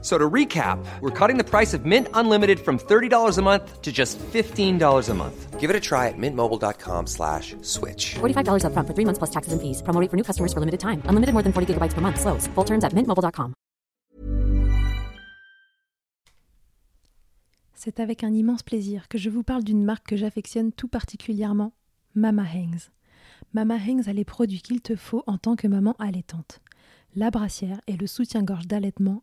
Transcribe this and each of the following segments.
So to recap, we're cutting the price of Mint Unlimited from $30 a month to just $15 a month. Give it a try at mintmobile.com slash switch. $45 up front for three months plus taxes and fees. Promo rate for new customers for limited time. Unlimited more than 40 gigabytes per month. Slows. Full terms at mintmobile.com. C'est avec un immense plaisir que je vous parle d'une marque que j'affectionne tout particulièrement, Mama Hangs. Mama Hangs a les produits qu'il te faut en tant que maman allaitante. La brassière et le soutien-gorge d'allaitement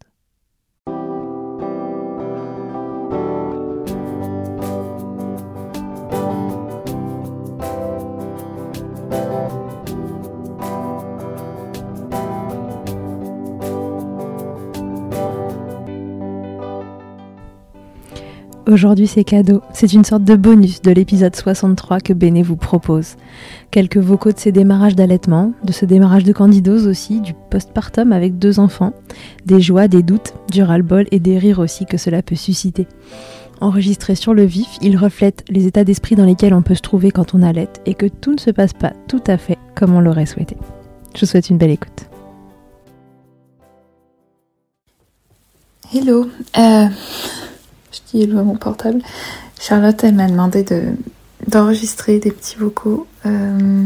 Aujourd'hui c'est cadeau, c'est une sorte de bonus de l'épisode 63 que Béné vous propose. Quelques vocaux de ses démarrages d'allaitement, de ce démarrage de candidose aussi, du postpartum avec deux enfants, des joies, des doutes, du ras-le-bol et des rires aussi que cela peut susciter. Enregistré sur le vif, il reflète les états d'esprit dans lesquels on peut se trouver quand on allaite et que tout ne se passe pas tout à fait comme on l'aurait souhaité. Je vous souhaite une belle écoute. Hello, euh, je dis à mon portable. Charlotte, elle m'a demandé de, d'enregistrer des petits vocaux euh,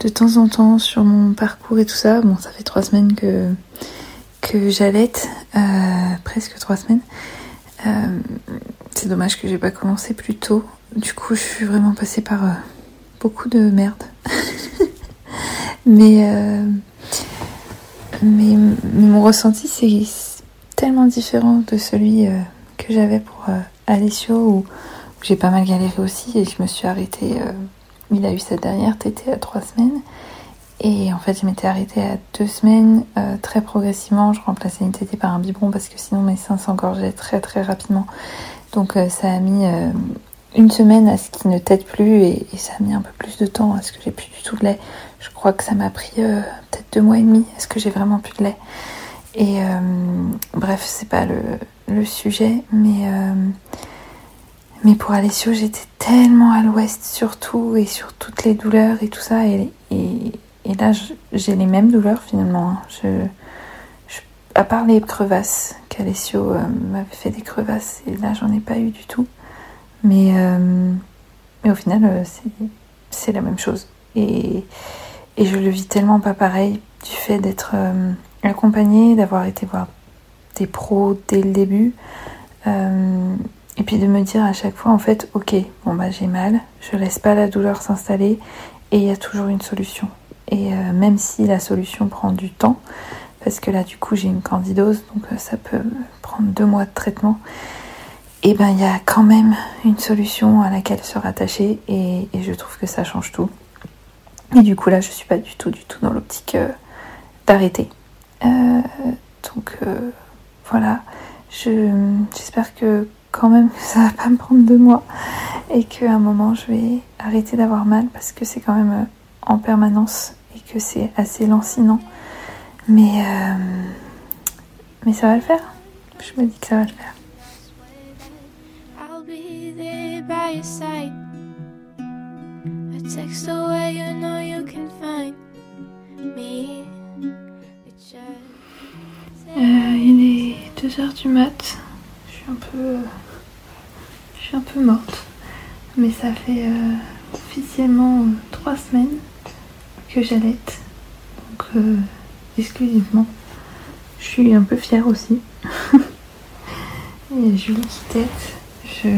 de temps en temps sur mon parcours et tout ça. Bon, ça fait trois semaines que, que j'allaite, euh, presque trois semaines. Euh, c'est dommage que j'ai pas commencé plus tôt. Du coup, je suis vraiment passée par beaucoup de merde. mais, mais, mon ressenti, c'est tellement différent de celui que j'avais pour euh, Alessio où, j'ai pas mal galéré aussi et je me suis arrêtée. Euh, il a eu sa dernière tétée à trois semaines. Et en fait, je m'étais arrêtée à deux semaines, euh, très progressivement. Je remplaçais une tétée par un biberon parce que sinon mes seins s'engorgeaient très très rapidement. Donc ça a mis une semaine à ce qu'il ne tète plus et, ça a mis un peu plus de temps à ce que j'ai plus du tout de lait. Je crois que ça m'a pris peut-être deux mois et demi à ce que j'ai vraiment plus de lait. Et bref, c'est pas le, le sujet, mais, euh, mais pour Alessio, j'étais tellement à l'ouest surtout et sur toutes les douleurs et tout ça. Et, là, j'ai les mêmes douleurs finalement. Hein. À part les crevasses, qu'Alessio euh, m'avait fait des crevasses, et là, j'en ai pas eu du tout. Mais, euh, mais au final, c'est la même chose. Et, et je le vis tellement pas pareil du fait d'être accompagnée, d'avoir été voir des pros dès le début. Euh, et puis de me dire à chaque fois, en fait, ok, bon bah j'ai mal, je laisse pas la douleur s'installer et il y a toujours une solution. Et euh, même si la solution prend du temps, parce que là du coup j'ai une candidose, donc euh, ça peut prendre deux mois de traitement, et ben il y a quand même une solution à laquelle se rattacher et, et, je trouve que ça change tout. Et du coup là je suis pas du tout du tout dans l'optique d'arrêter. donc voilà, j'espère que quand même ça va pas me prendre deux mois et qu'à un moment je vais arrêter d'avoir mal parce que c'est quand même euh, en permanence et que c'est assez lancinant. Mais, euh, mais ça va le faire. Je me dis que ça va le faire. 2h du mat. Je suis un peu. Je suis un peu morte. Mais ça fait euh, officiellement 3 semaines que j'allaite. Donc, euh, exclusivement. Je suis un peu fière aussi. Et Julie qui tête. Je,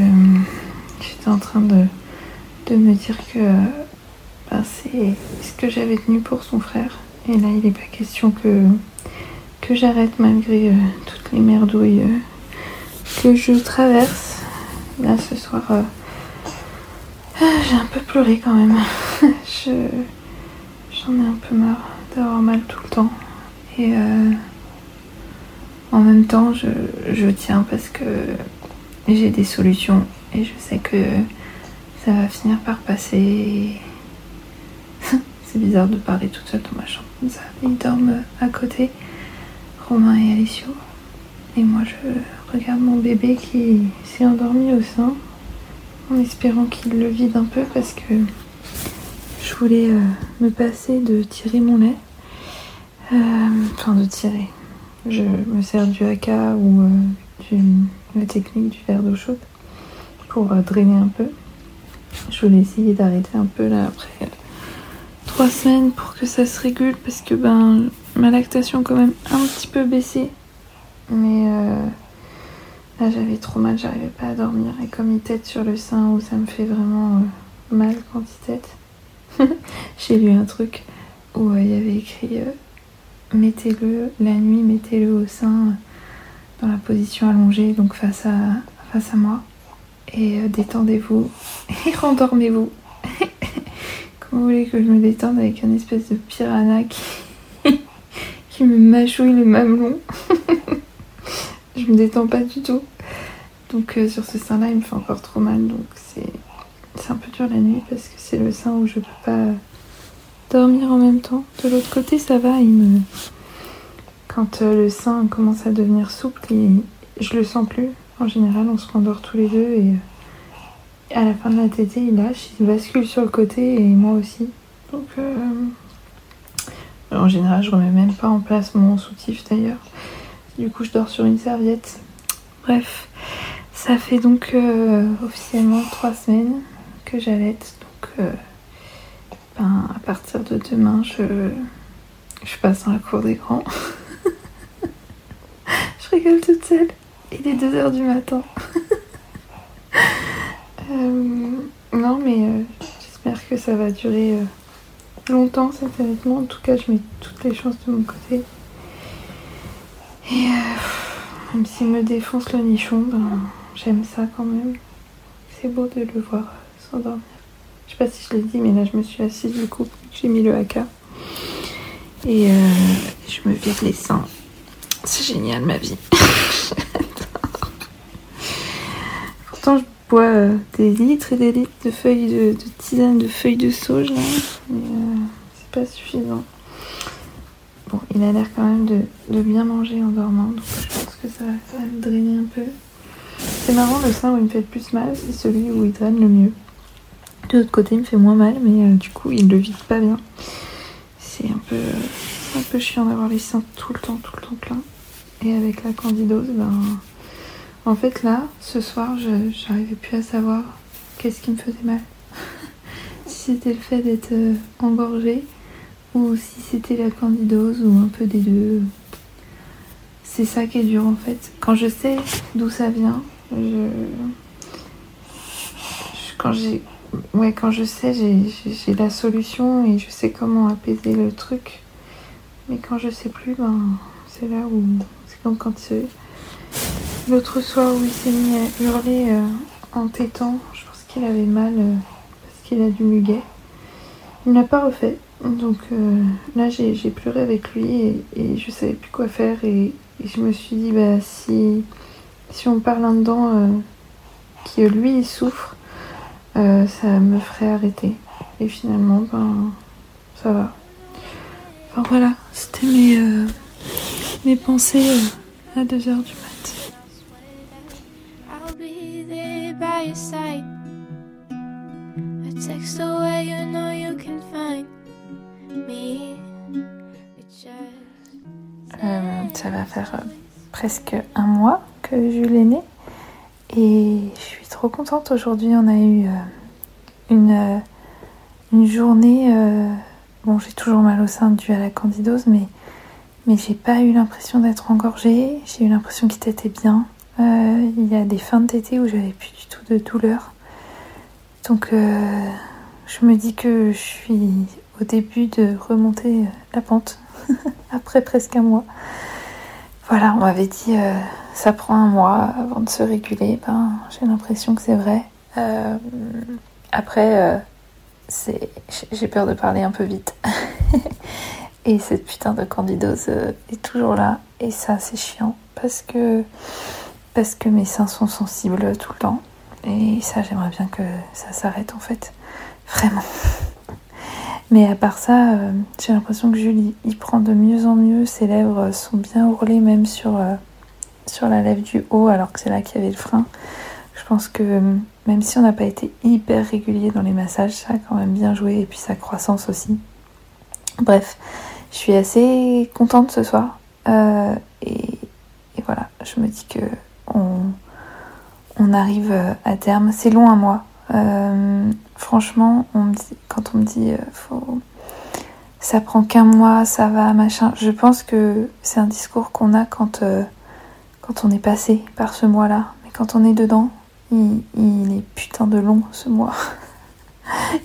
j'étais en train de, de me dire que ben, c'est ce que j'avais tenu pour son frère. Et là, il n'est pas question que, que j'arrête malgré euh, toutes les merdouilles euh, que je traverse. Là, ce soir, euh, ah, j'ai un peu pleuré quand même. je, j'en ai un peu marre d'avoir mal tout le temps. Et en même temps, je, je tiens parce que j'ai des solutions et je sais que ça va finir par passer. C'est bizarre de parler toute seule dans ma chambre comme ça. Ils dorment à côté, Romain et Alicio. Et moi, je regarde mon bébé qui s'est endormi au sein, en espérant qu'il le vide un peu parce que je voulais euh, me passer de tirer mon lait. Euh, enfin, de tirer. Je me sers du haka ou euh, la technique du verre d'eau chaude pour drainer un peu. Je voulais essayer d'arrêter un peu là après trois semaines pour que ça se régule parce que ben ma lactation quand même un petit peu baissé. Mais euh, là j'avais trop mal, j'arrivais pas à dormir. Et comme il tête sur le sein où ça me fait vraiment euh, mal quand il tête. J'ai lu un truc où euh, il y avait écrit mettez-le la nuit, mettez-le au sein dans la position allongée, donc face à, face à moi. Et détendez-vous et rendormez-vous. Vous voulez que je me détende avec un espèce de piranha qui, me mâchouille le mamelon? Je me détends pas du tout. Donc euh, sur ce sein-là, il me fait encore trop mal. Donc c'est un peu dur la nuit parce que c'est le sein où je peux pas dormir en même temps. De l'autre côté, ça va. Il me... Quand euh, le sein commence à devenir souple, je le sens plus. En général, on se rendort tous les deux et à la fin de la tétée, il lâche, il bascule sur le côté et moi aussi. Donc, euh, en général, je remets même pas en place mon soutif d'ailleurs. Du coup, je dors sur une serviette. Bref, ça fait donc euh, officiellement trois semaines que j'allaite. Donc, euh, ben, à partir de demain, je, je passe dans la cour des grands. je rigole toute seule. Il est 2h du matin. Euh, non, mais euh, j'espère que ça va durer euh, longtemps cet allaitement. En tout cas, je mets toutes les chances de mon côté. Et même s'il me défonce le nichon, ben, j'aime ça quand même. C'est beau de le voir s'endormir. Je sais pas si je l'ai dit, mais là je me suis assise du coup, j'ai mis le haka. Et je me vire les seins. C'est génial ma vie. Pourtant, je euh, des litres et des litres de feuilles de, tisane, de feuilles de sauge, mais euh, c'est pas suffisant. Bon, il a l'air quand même de, bien manger en dormant, donc je pense que ça va quand même drainer un peu. C'est marrant, le sein où il me fait le plus mal, c'est celui où il draine le mieux. De l'autre côté, il me fait moins mal, mais euh, du coup, il le vide pas bien. C'est un peu, un peu chiant d'avoir les seins tout le temps, tout le temps plein. Et avec la candidose, ben en fait, là, ce soir, je n'arrivais plus à savoir qu'est-ce qui me faisait mal. si c'était le fait d'être euh, engorgée ou si c'était la candidose ou un peu des deux. C'est ça qui est dur en fait. Quand je sais d'où ça vient, je... quand j'ai ouais quand je sais j'ai la solution et je sais comment apaiser le truc. Mais quand je sais plus, ben c'est là où c'est comme quand tu L'autre soir où il s'est mis à hurler euh, en tétant, je pense qu'il avait mal euh, parce qu'il a du muguet. Il n'a pas refait. Donc euh, là j'ai pleuré avec lui et, et, je savais plus quoi faire et, je me suis dit bah si, si on parle un dedans qui lui il souffre, ça me ferait arrêter. Et finalement ben ça va. Enfin voilà, c'était mes, mes pensées à 2h du matin. Ça va faire euh, presque un mois que Jules est né et je suis trop contente. Aujourd'hui, on a eu euh, une, euh, une journée bon, j'ai toujours mal au sein dû à la candidose, mais, mais j'ai pas eu l'impression d'être engorgée. J'ai eu l'impression qu'il était bien. Euh, il y a des fins de tété où j'avais plus du tout de douleur. Donc, euh, je me dis que je suis au début de remonter la pente après presque un mois. Voilà, on m'avait dit euh, ça prend un mois avant de se réguler. Ben, j'ai l'impression que c'est vrai. Euh, après, euh, j'ai peur de parler un peu vite. et cette putain de candidose est toujours là. Et ça, c'est chiant parce que parce que mes seins sont sensibles tout le temps. Et ça, j'aimerais bien que ça s'arrête en fait. Vraiment. Mais à part ça, euh, j'ai l'impression que Julie il prend de mieux en mieux. Ses lèvres sont bien ourlées même sur, euh, sur la lèvre du haut alors que c'est là qu'il y avait le frein. Je pense que euh, même si on n'a pas été hyper régulier dans les massages, ça a quand même bien joué et puis sa croissance aussi. Bref, je suis assez contente ce soir. et, voilà, je me dis que on, arrive à terme. C'est long à moi. Franchement, on me dit, quand on me dit euh, ça prend qu'un mois, ça va, machin, je pense que c'est un discours qu'on a quand, euh, on est passé par ce mois-là. Mais quand on est dedans, il, est putain de long ce mois.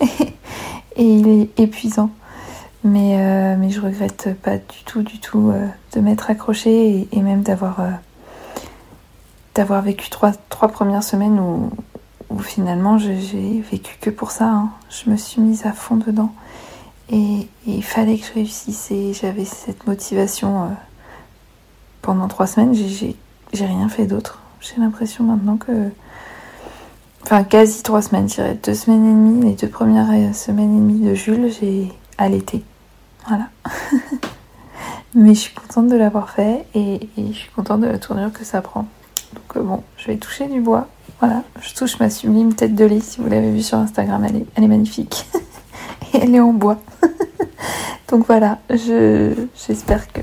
et, il est épuisant. Mais, euh, mais je regrette pas du tout, du tout de m'être accrochée et, même d'avoir d'avoir vécu trois, trois premières semaines où, finalement j'ai vécu que pour ça. Hein. Je me suis mise à fond dedans. Et, il fallait que je réussisse et j'avais cette motivation euh, pendant trois semaines. J'ai rien fait d'autre. J'ai l'impression maintenant que. Enfin, quasi trois semaines, je dirais. Deux semaines et demie, les deux premières euh, semaines et demie de Jules, j'ai allaité. Voilà. Mais je suis contente de l'avoir fait et, je suis contente de la tournure que ça prend. Euh, bon, je vais toucher du bois. Voilà, je touche ma sublime tête de lit. Si vous l'avez vue sur Instagram, elle est, magnifique. Et elle est en bois. Donc voilà, j'espère que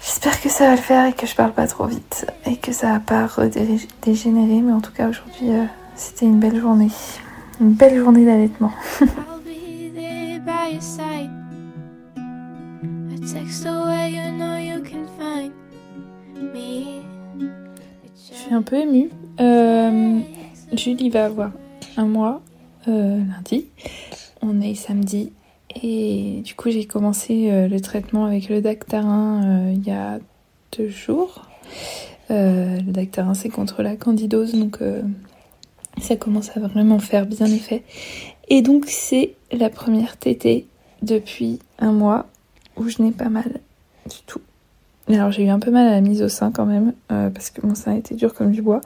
j'espère que ça va le faire et que je parle pas trop vite et que ça va pas dégénérer. Mais en tout cas aujourd'hui, euh, c'était une belle journée, une belle journée d'allaitement. suis un peu émue euh, Julie va avoir un mois euh, lundi. On est samedi. Et du coup, j'ai commencé euh, le traitement avec le Dactarin il y a deux jours. le Dactarin, c'est contre la candidose, donc ça commence à vraiment faire bien effet. Et donc, c'est la première tétée depuis un mois où je n'ai pas mal du tout. Alors j'ai eu un peu mal à la mise au sein quand même, euh, parce que mon sein était dur comme du bois.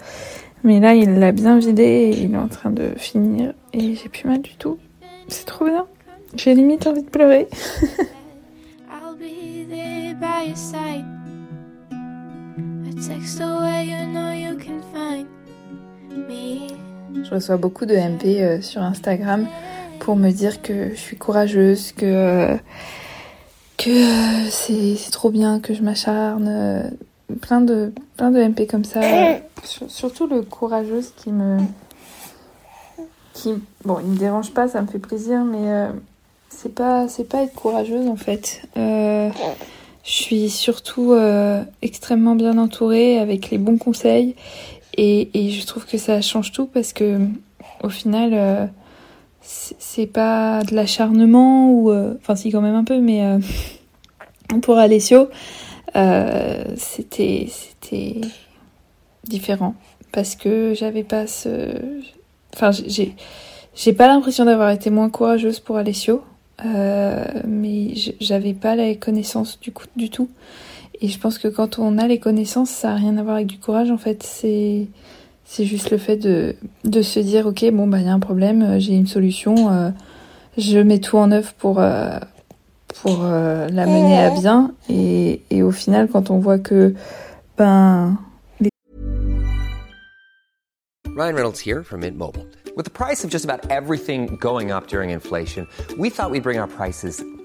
Mais là, il l'a bien vidé et il est en train de finir. Et j'ai plus mal du tout. C'est trop bien. J'ai limite envie de pleurer. Je reçois beaucoup de MP euh, sur Instagram pour me dire que je suis courageuse, que... Euh, que euh, c'est trop bien que je m'acharne. Euh, plein de, plein de MP comme ça. surtout le courageuse qui me. Qui, bon, il me dérange pas, ça me fait plaisir, mais euh, c'est pas, c'est pas être courageuse en fait. je suis surtout extrêmement bien entourée avec les bons conseils et, et, je trouve que ça change tout parce que au final c'est pas de l'acharnement ou euh, enfin si quand même un peu mais euh, pour Alessio euh, c'était c'était différent. Parce que j'avais pas ce enfin j'ai j'ai pas l'impression d'avoir été moins courageuse pour Alessio mais j'avais pas la connaissance du coup du tout. Et je pense que quand on a les connaissances ça a rien à voir avec du courage en fait. C'est c'est juste le fait de, de se dire, ok, bon, bah, il y a un problème, euh, j'ai une solution, euh, je mets tout en œuvre pour, euh, pour la mener à bien. Et, et au final, quand on voit que, ben, Ryan Reynolds here from Mint Mobile. With the price of just about everything going up during inflation, we thought we'd bring our prices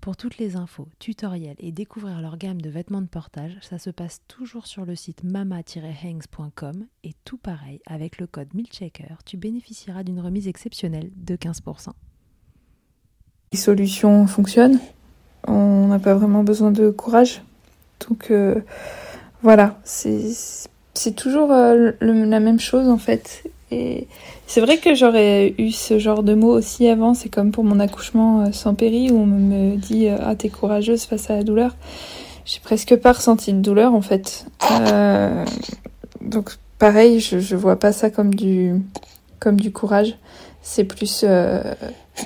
Pour toutes les infos, tutoriels et découvrir leur gamme de vêtements de portage, ça se passe toujours sur le site mama-hangs.com et tout pareil, avec le code MILCHECKER, tu bénéficieras d'une remise exceptionnelle de 15%. Les solutions fonctionnent. On n'a pas vraiment besoin de courage. Donc euh, voilà, c'est toujours euh, la même chose en fait. C'est vrai que j'aurais eu ce genre de mots aussi avant. C'est comme pour mon accouchement euh, sans péri où on me dit euh, ah t'es courageuse face à la douleur. J'ai presque pas ressenti de douleur en fait. Euh, donc pareil, je, je vois pas ça comme du comme du courage. C'est plus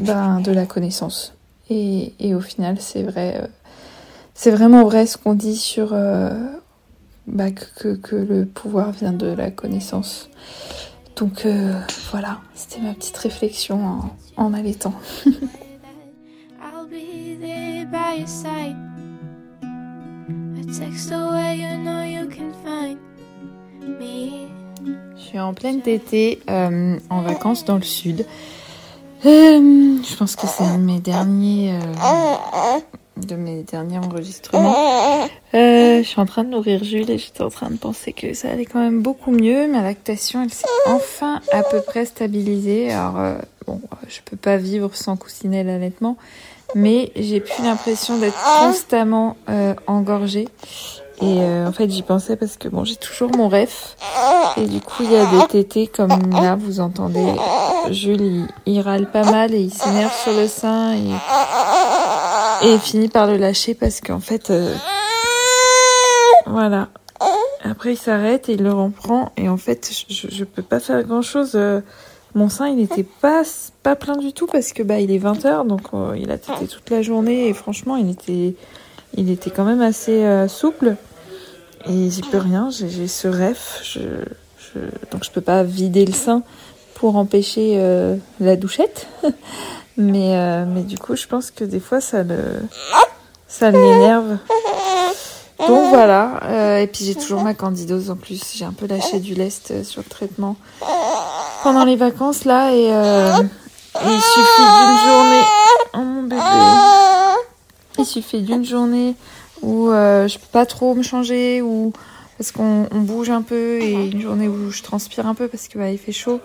ben, de la connaissance. Et, au final, c'est vrai, c'est vraiment vrai ce qu'on dit sur bah, que, que le pouvoir vient de la connaissance. Donc euh, voilà, c'était ma petite réflexion en, en. Je suis en pleine été euh, en vacances dans le sud. Euh, je pense que c'est un de mes derniers, euh, de mes derniers enregistrements. Euh, je suis en train de nourrir Jules et j'étais en train de penser que ça allait quand même beaucoup mieux. Ma lactation, elle s'est enfin à peu près stabilisée. Alors euh, bon, je peux pas vivre sans coussinet l'allaitement, mais j'ai plus l'impression d'être constamment euh, engorgée. Et euh, en fait, j'y pensais parce que bon, j'ai toujours mon ref. Et du coup, il y a des tétés comme là, vous entendez. Jules, il, il râle pas mal et il s'énerve sur le sein et, et finit par le lâcher parce qu'en fait, euh, voilà. Après, il s'arrête et il le reprend et en fait, je, je peux pas faire grand chose. mon sein, il était pas pas plein du tout parce que bah il est 20 h donc euh, il a tété toute la journée et franchement, il était il était quand même assez euh, souple. Et j'y peux rien, j'ai j'ai ce ref, je, je, donc je peux pas vider le sein pour empêcher euh, la douchette. mais, euh, mais du coup, je pense que des fois, ça le, ça. Donc voilà, euh, et puis j'ai toujours ma candidose en plus, j'ai un peu lâché du lest sur le traitement pendant les vacances là, et, il suffit d'une journée... Oh mon bébé. Il suffit d'une journée où je peux pas trop me changer ou parce qu'on on bouge un peu et une journée où je transpire un peu parce que bah, il fait chaud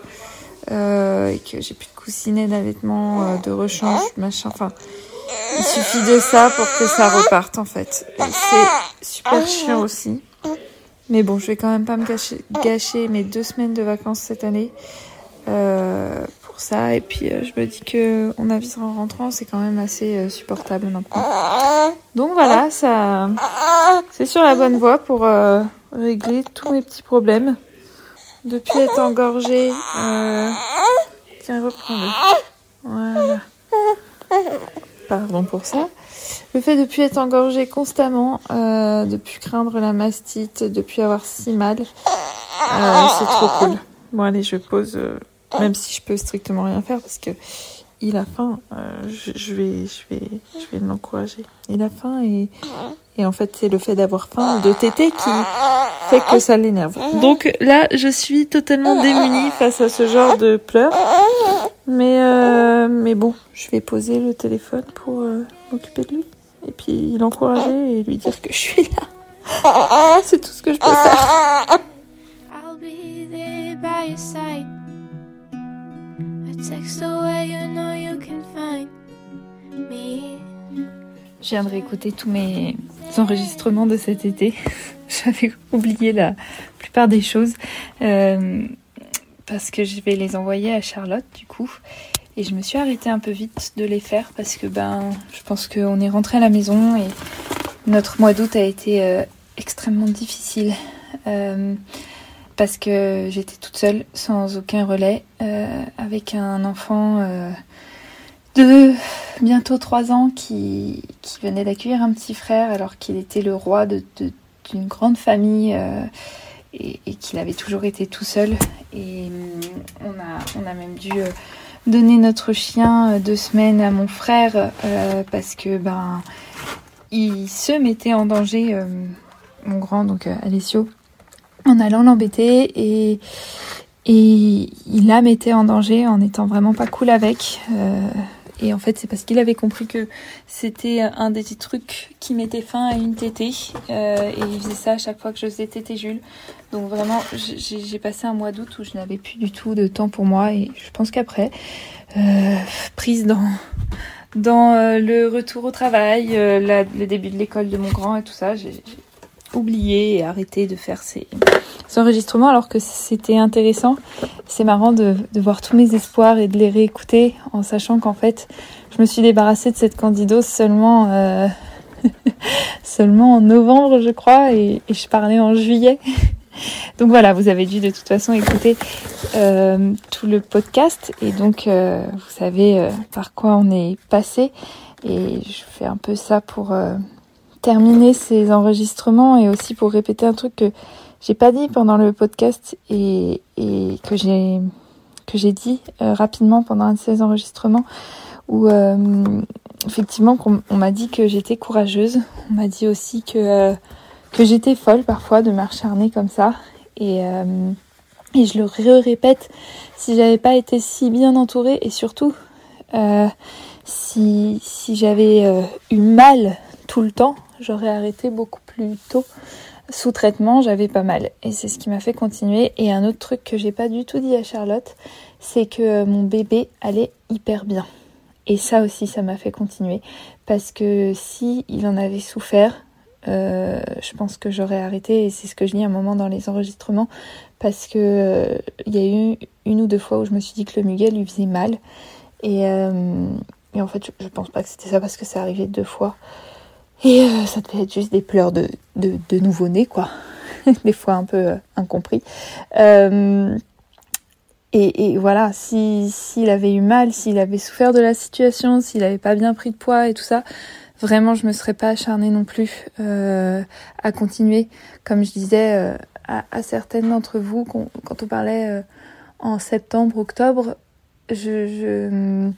euh, et que j'ai plus de coussinet d'allaitement, euh, de rechange, machin. Enfin, il suffit de ça pour que ça reparte en fait. C'est super chiant aussi. Mais bon, je vais quand même pas me gâcher, mes deux semaines de vacances cette année euh, pour ça. Et puis je me dis que on avisera en rentrant, c'est quand même assez supportable maintenant. Donc voilà, ça, c'est sur la bonne voie pour régler tous mes petits problèmes. Depuis être engorgée, euh... tiens reprends-le. Voilà. Pardon pour ça. Le fait de plus être engorgée constamment, euh, de plus craindre la mastite, de plus avoir si mal, euh, c'est trop cool. Bon allez, je pose, même si je peux strictement rien faire parce que il a faim, euh, je, vais, je vais, je vais l'encourager. Il a faim et, et en fait c'est le fait d'avoir faim de téter qui fait que ça l'énerve. Donc là, je suis totalement démunie face à ce genre de pleurs. Mais euh, mais bon, je vais poser le téléphone pour euh, m'occuper de lui et puis l'encourager et lui dire que je suis là. C'est tout ce que je peux faire. I'll be there by your side. A text away, you know you can find me. Je viens de réécouter tous mes enregistrements de cet été. J'avais oublié la plupart des choses euh, parce que je vais les envoyer à Charlotte du coup. Et je me suis arrêtée un peu vite de les faire parce que ben je pense qu'on est rentré à la maison et notre mois d'août a été euh, extrêmement difficile. Euh, parce que j'étais toute seule, sans aucun relais, avec un enfant de bientôt 3 ans qui, venait d'accueillir un petit frère alors qu'il était le roi d'une de, d'une grande famille euh, et, qu'il avait toujours été tout seul. Et on a, on a même dû euh, donner notre chien euh, deux semaines à mon frère euh, parce que ben il se mettait en danger, euh, mon grand, donc euh, Alessio, en allant l'embêter et, et il la mettait en danger en étant vraiment pas cool avec. Et en fait, c'est parce qu'il avait compris que c'était un des trucs qui mettait fin à une tétée. Euh, et il faisait ça à chaque fois que je faisais tétée Jules. Donc vraiment, j'ai passé un mois d'août où je n'avais plus du tout de temps pour moi. Et je pense qu'après, euh, prise dans dans euh, le retour au travail, le début de l'école de mon grand et tout ça, j'ai oublié et arrêté de faire ces enregistrements alors que c'était intéressant. C'est marrant de, voir tous mes espoirs et de les réécouter en sachant qu'en fait, je me suis débarrassée de cette candidose seulement, euh, seulement en novembre, je crois, et, je parlais en juillet. Donc voilà, vous avez dû de toute façon écouter euh, tout le podcast et donc euh, vous savez par quoi on est passé et je fais un peu ça pour terminer ces enregistrements et aussi pour répéter un truc que j'ai pas dit pendant le podcast et, que j'ai que j'ai dit euh, rapidement pendant un de ces enregistrements où euh, effectivement on, m'a dit que j'étais courageuse. On m'a dit aussi que euh, que j'étais folle parfois de m'acharner comme ça. Et et je le répète si j'avais pas été si bien entourée et surtout si si j'avais eu mal tout le temps j'aurais arrêté beaucoup plus tôt sous traitement, j'avais pas mal. Et c'est ce qui m'a fait continuer. Et un autre truc que j'ai pas du tout dit à Charlotte, c'est que euh, mon bébé allait hyper bien. Et ça aussi, ça m'a fait continuer. Parce que si il en avait souffert, euh, je pense que j'aurais arrêté. Et c'est ce que je dis à un moment dans les enregistrements. Parce que euh, il y a eu une ou deux fois où je me suis dit que le muguet lui faisait mal. Et, en fait, je, je pense pas que c'était ça parce que c'est arrivé deux fois. Et euh, ça devait être juste des pleurs de, de, de nouveau-né, quoi. des fois un peu euh, incompris. Euh, et, et voilà, si s'il avait eu mal, s'il avait souffert de la situation, s'il avait pas bien pris de poids et tout ça, vraiment je me serais pas acharnée non plus euh, à continuer. Comme je disais euh, à, à certaines d'entre vous qu'on- quand on parlait euh, en septembre, octobre, je, je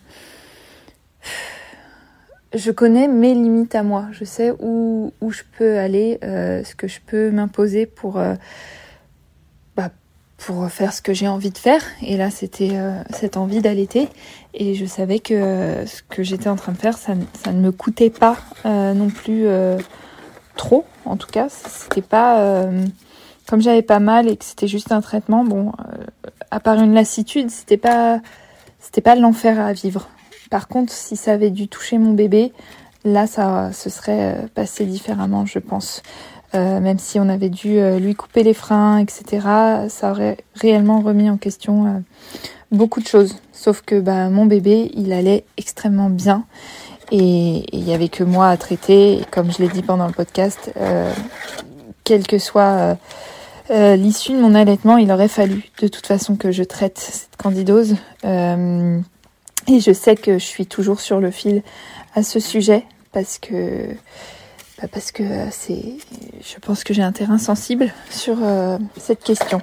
je connais mes limites à moi. Je sais où, où je peux aller, euh, ce que je peux m'imposer pour, euh, bah, pour faire ce que j'ai envie de faire. Et là, c'était euh, cette envie d'allaiter. Et je savais que ce que j'étais en train de faire, ça, ça ne me coûtait pas non plus trop. En tout cas, c'était pas. comme j'avais pas mal et que c'était juste un traitement, bon, à part une lassitude, c'était pas, c'était pas l'enfer à vivre. Par contre, si ça avait dû toucher mon bébé, là, ça se serait euh, passé différemment, je pense. Euh, même si on avait dû euh, lui couper les freins, etc., ça aurait réellement remis en question beaucoup de choses. Sauf que bah, mon bébé, il allait extrêmement bien. Et il y avait que moi à traiter. Et comme je l'ai dit pendant le podcast, quelle que soit l'issue de mon allaitement, il aurait fallu de toute façon que je traite cette candidose. Euh, et je sais que je suis toujours sur le fil à ce sujet parce que bah, parce que c'est, je pense que j'ai un terrain sensible sur cette question.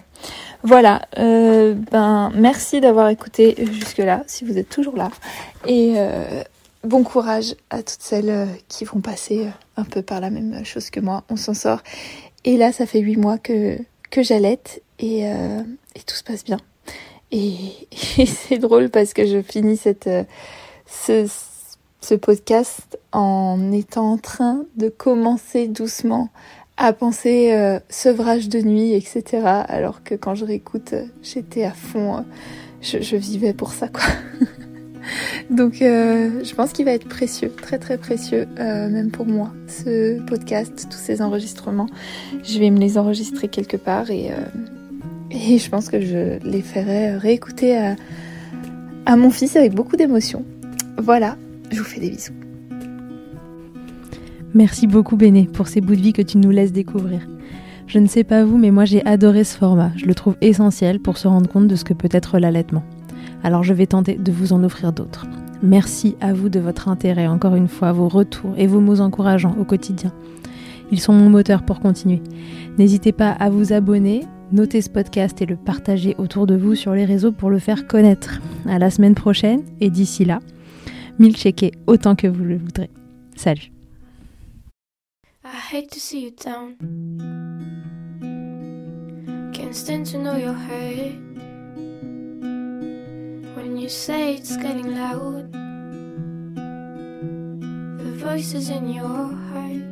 Voilà, ben merci d'avoir écouté jusque-là, si vous êtes toujours là, et bon courage à toutes celles qui vont passer un peu par la même chose que moi. On s'en sort. Et là, ça fait huit mois que que j'allaite et, et tout se passe bien. Et, c'est drôle parce que je finis cette, euh, ce, podcast en étant en train de commencer doucement à penser euh, sevrage de nuit, etc. Alors que quand je réécoute, euh, j'étais à fond, je, vivais pour ça, quoi. Donc je pense qu'il va être précieux, très très précieux, même pour moi, ce podcast, tous ces enregistrements. Je vais me les enregistrer quelque part et et je pense que je les ferai réécouter à, à mon fils avec beaucoup d'émotion. Voilà, je vous fais des bisous. Merci beaucoup Béné pour ces bouts de vie que tu nous laisses découvrir. Je ne sais pas vous, mais moi j'ai adoré ce format. Je le trouve essentiel pour se rendre compte de ce que peut être l'allaitement. Alors je vais tenter de vous en offrir d'autres. Merci à vous de votre intérêt, encore une fois, vos retours et vos mots encourageants au quotidien. Ils sont mon moteur pour continuer. N'hésitez pas à vous abonner, Notez ce podcast et le partager autour de vous sur les réseaux pour le faire connaître. À la semaine prochaine et d'ici là, milcheckez autant que vous le voudrez. Salut. I hate to see you down. Can't stand to know your hurt. When you say it's getting loud, the voices in your heart.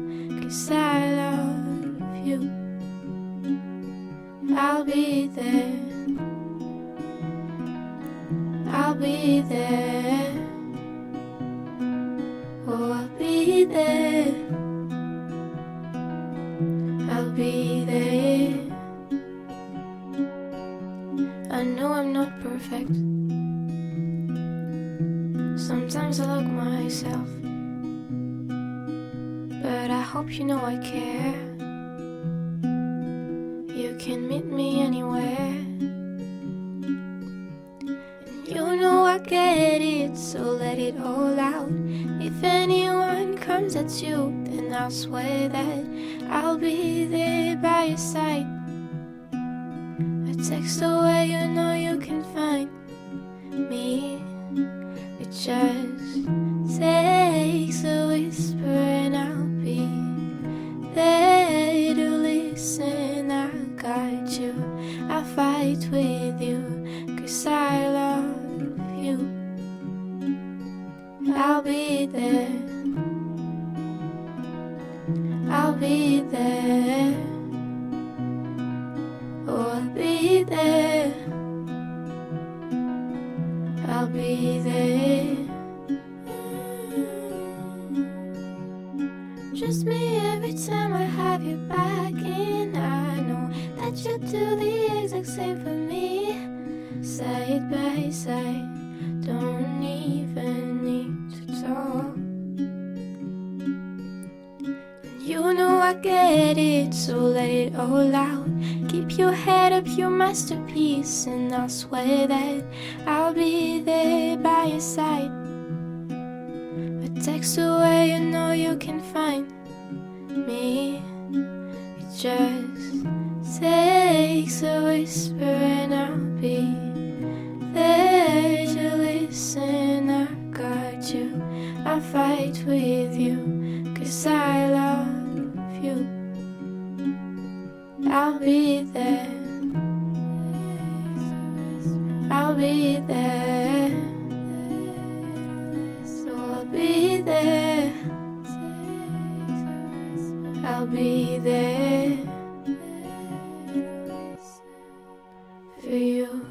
cause I love you. I'll be there. I'll be there. Oh, I'll be there. You know I care out. Keep your head up, your masterpiece, and I'll swear that I'll be there by your side. A text away, you know you can find me. It just takes a whisper, and I'll be there to listen. I got you, I fight with you, cause I love I'll be there, I'll be there, so I'll be there. I'll be there for you.